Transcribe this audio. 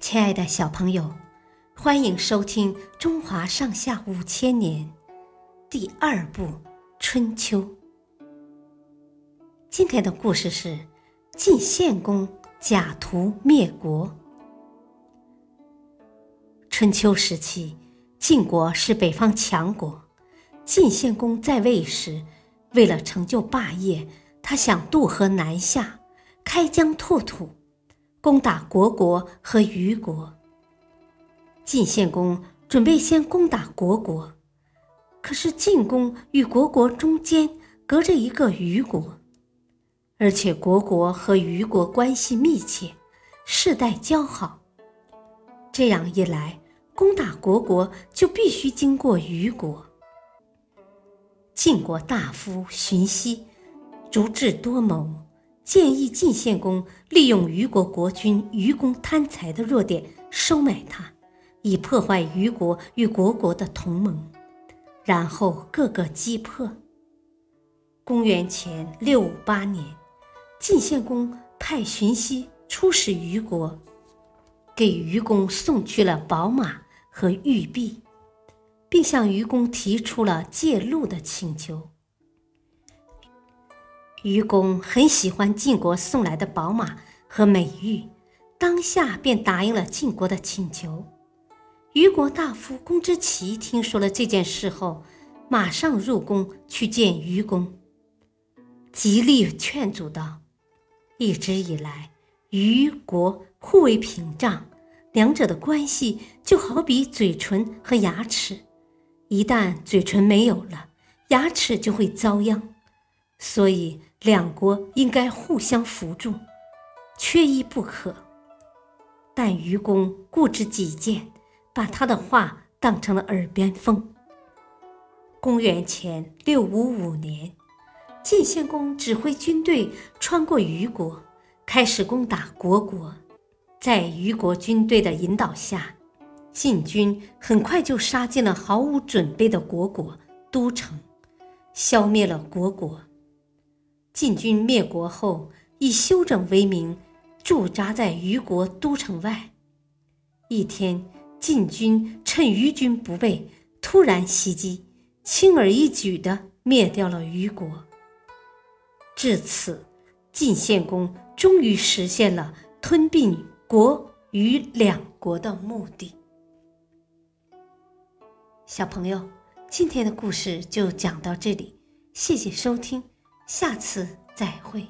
亲爱的小朋友，欢迎收听《中华上下五千年》第二部《春秋》。今天的故事是晋献公假途灭国。春秋时期，晋国是北方强国。晋献公在位时，为了成就霸业，他想渡河南下，开疆拓土。攻打虢国和虞国。晋献公准备先攻打虢国，可是晋公与虢国中间隔着一个虞国，而且虢国和虞国关系密切，世代交好。这样一来，攻打虢国就必须经过虞国。晋国大夫荀息，足智多谋。建议晋献公利用虞国国君虞公贪财的弱点收买他，以破坏虞国与虢国的同盟，然后各个击破。公元前六五八年，晋献公派荀息出使虞国，给虞公送去了宝马和玉璧，并向虞公提出了借路的请求。愚公很喜欢晋国送来的宝马和美玉，当下便答应了晋国的请求。虞国大夫公之奇听说了这件事后，马上入宫去见愚公，极力劝阻道：“一直以来，虞国互为屏障，两者的关系就好比嘴唇和牙齿，一旦嘴唇没有了，牙齿就会遭殃。”所以，两国应该互相扶助，缺一不可。但愚公固执己见，把他的话当成了耳边风。公元前六五五年，晋献公指挥军队穿过虞国，开始攻打虢国。在虞国军队的引导下，晋军很快就杀进了毫无准备的虢国都城，消灭了虢国。晋军灭国后，以休整为名，驻扎在虞国都城外。一天，晋军趁虞军不备，突然袭击，轻而易举地灭掉了虞国。至此，晋献公终于实现了吞并国与两国的目的。小朋友，今天的故事就讲到这里，谢谢收听。下次再会。